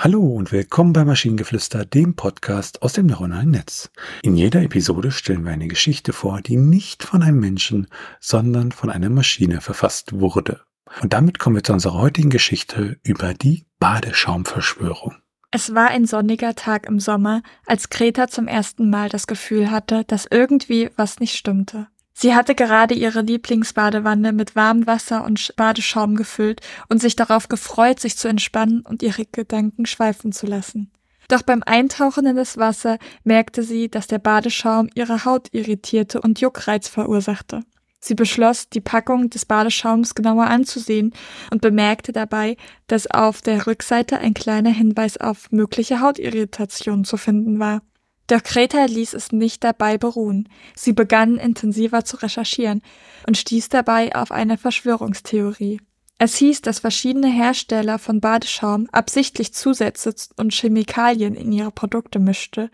Hallo und willkommen bei Maschinengeflüster, dem Podcast aus dem neuronalen Netz. In jeder Episode stellen wir eine Geschichte vor, die nicht von einem Menschen, sondern von einer Maschine verfasst wurde. Und damit kommen wir zu unserer heutigen Geschichte über die Badeschaumverschwörung. Es war ein sonniger Tag im Sommer, als Greta zum ersten Mal das Gefühl hatte, dass irgendwie was nicht stimmte. Sie hatte gerade ihre Lieblingsbadewanne mit warmem Wasser und Badeschaum gefüllt und sich darauf gefreut, sich zu entspannen und ihre Gedanken schweifen zu lassen. Doch beim Eintauchen in das Wasser merkte sie, dass der Badeschaum ihre Haut irritierte und Juckreiz verursachte. Sie beschloss, die Packung des Badeschaums genauer anzusehen und bemerkte dabei, dass auf der Rückseite ein kleiner Hinweis auf mögliche Hautirritation zu finden war. Doch Greta ließ es nicht dabei beruhen. Sie begann intensiver zu recherchieren und stieß dabei auf eine Verschwörungstheorie. Es hieß, dass verschiedene Hersteller von Badeschaum absichtlich Zusätze und Chemikalien in ihre Produkte mischte,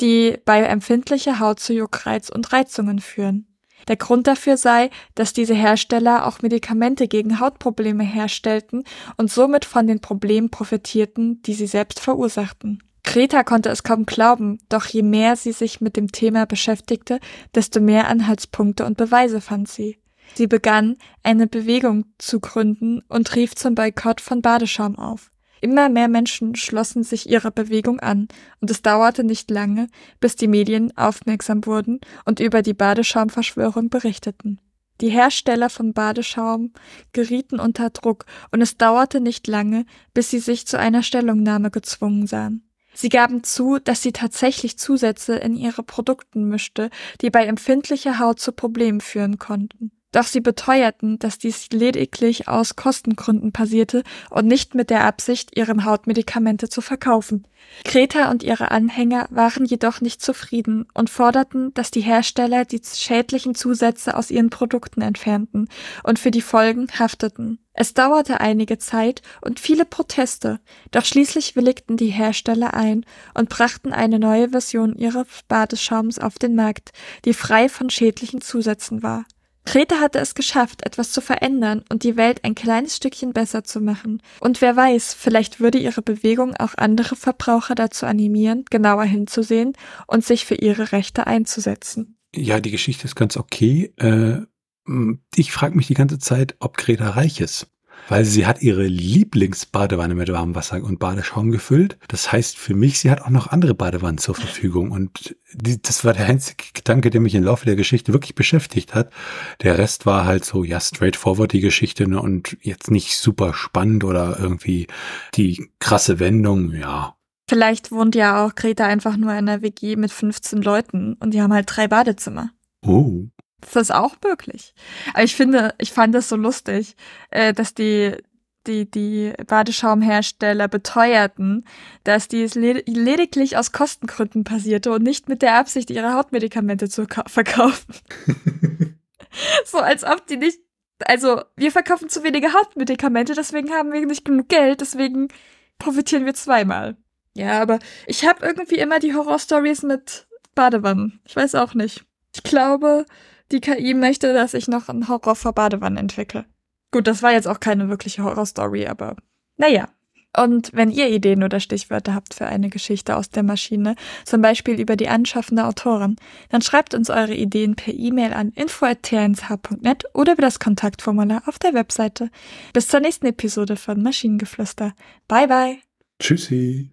die bei empfindlicher Haut zu Juckreiz und Reizungen führen. Der Grund dafür sei, dass diese Hersteller auch Medikamente gegen Hautprobleme herstellten und somit von den Problemen profitierten, die sie selbst verursachten. Greta konnte es kaum glauben, doch je mehr sie sich mit dem Thema beschäftigte, desto mehr Anhaltspunkte und Beweise fand sie. Sie begann, eine Bewegung zu gründen und rief zum Boykott von Badeschaum auf. Immer mehr Menschen schlossen sich ihrer Bewegung an, und es dauerte nicht lange, bis die Medien aufmerksam wurden und über die Badeschaumverschwörung berichteten. Die Hersteller von Badeschaum gerieten unter Druck, und es dauerte nicht lange, bis sie sich zu einer Stellungnahme gezwungen sahen. Sie gaben zu, dass sie tatsächlich Zusätze in ihre Produkten mischte, die bei empfindlicher Haut zu Problemen führen konnten. Doch sie beteuerten, dass dies lediglich aus Kostengründen passierte und nicht mit der Absicht, ihren Hautmedikamente zu verkaufen. Greta und ihre Anhänger waren jedoch nicht zufrieden und forderten, dass die Hersteller die schädlichen Zusätze aus ihren Produkten entfernten und für die Folgen hafteten. Es dauerte einige Zeit und viele Proteste, doch schließlich willigten die Hersteller ein und brachten eine neue Version ihres Badeschaums auf den Markt, die frei von schädlichen Zusätzen war. Greta hatte es geschafft, etwas zu verändern und die Welt ein kleines Stückchen besser zu machen. Und wer weiß, vielleicht würde ihre Bewegung auch andere Verbraucher dazu animieren, genauer hinzusehen und sich für ihre Rechte einzusetzen. Ja, die Geschichte ist ganz okay. Äh, ich frage mich die ganze Zeit, ob Greta reich ist weil sie hat ihre Lieblingsbadewanne mit warmem Wasser und Badeschaum gefüllt. Das heißt für mich, sie hat auch noch andere Badewannen zur Verfügung. Und die, das war der einzige Gedanke, der mich im Laufe der Geschichte wirklich beschäftigt hat. Der Rest war halt so, ja, straightforward die Geschichte ne, und jetzt nicht super spannend oder irgendwie die krasse Wendung, ja. Vielleicht wohnt ja auch Greta einfach nur in einer WG mit 15 Leuten und die haben halt drei Badezimmer. Oh. Das ist auch möglich. Aber ich finde, ich fand das so lustig, äh, dass die, die, die Badeschaumhersteller beteuerten, dass dies led lediglich aus Kostengründen passierte und nicht mit der Absicht, ihre Hautmedikamente zu verkaufen. so als ob die nicht, also wir verkaufen zu wenige Hautmedikamente, deswegen haben wir nicht genug Geld, deswegen profitieren wir zweimal. Ja, aber ich habe irgendwie immer die Horrorstories mit Badewannen. Ich weiß auch nicht. Ich glaube, die KI möchte, dass ich noch einen Horror vor Badewannen entwickle. Gut, das war jetzt auch keine wirkliche Horrorstory, aber naja. Und wenn ihr Ideen oder Stichwörter habt für eine Geschichte aus der Maschine, zum Beispiel über die anschaffende Autorin, dann schreibt uns eure Ideen per E-Mail an info.tnsh.net oder über das Kontaktformular auf der Webseite. Bis zur nächsten Episode von Maschinengeflüster. Bye bye. Tschüssi.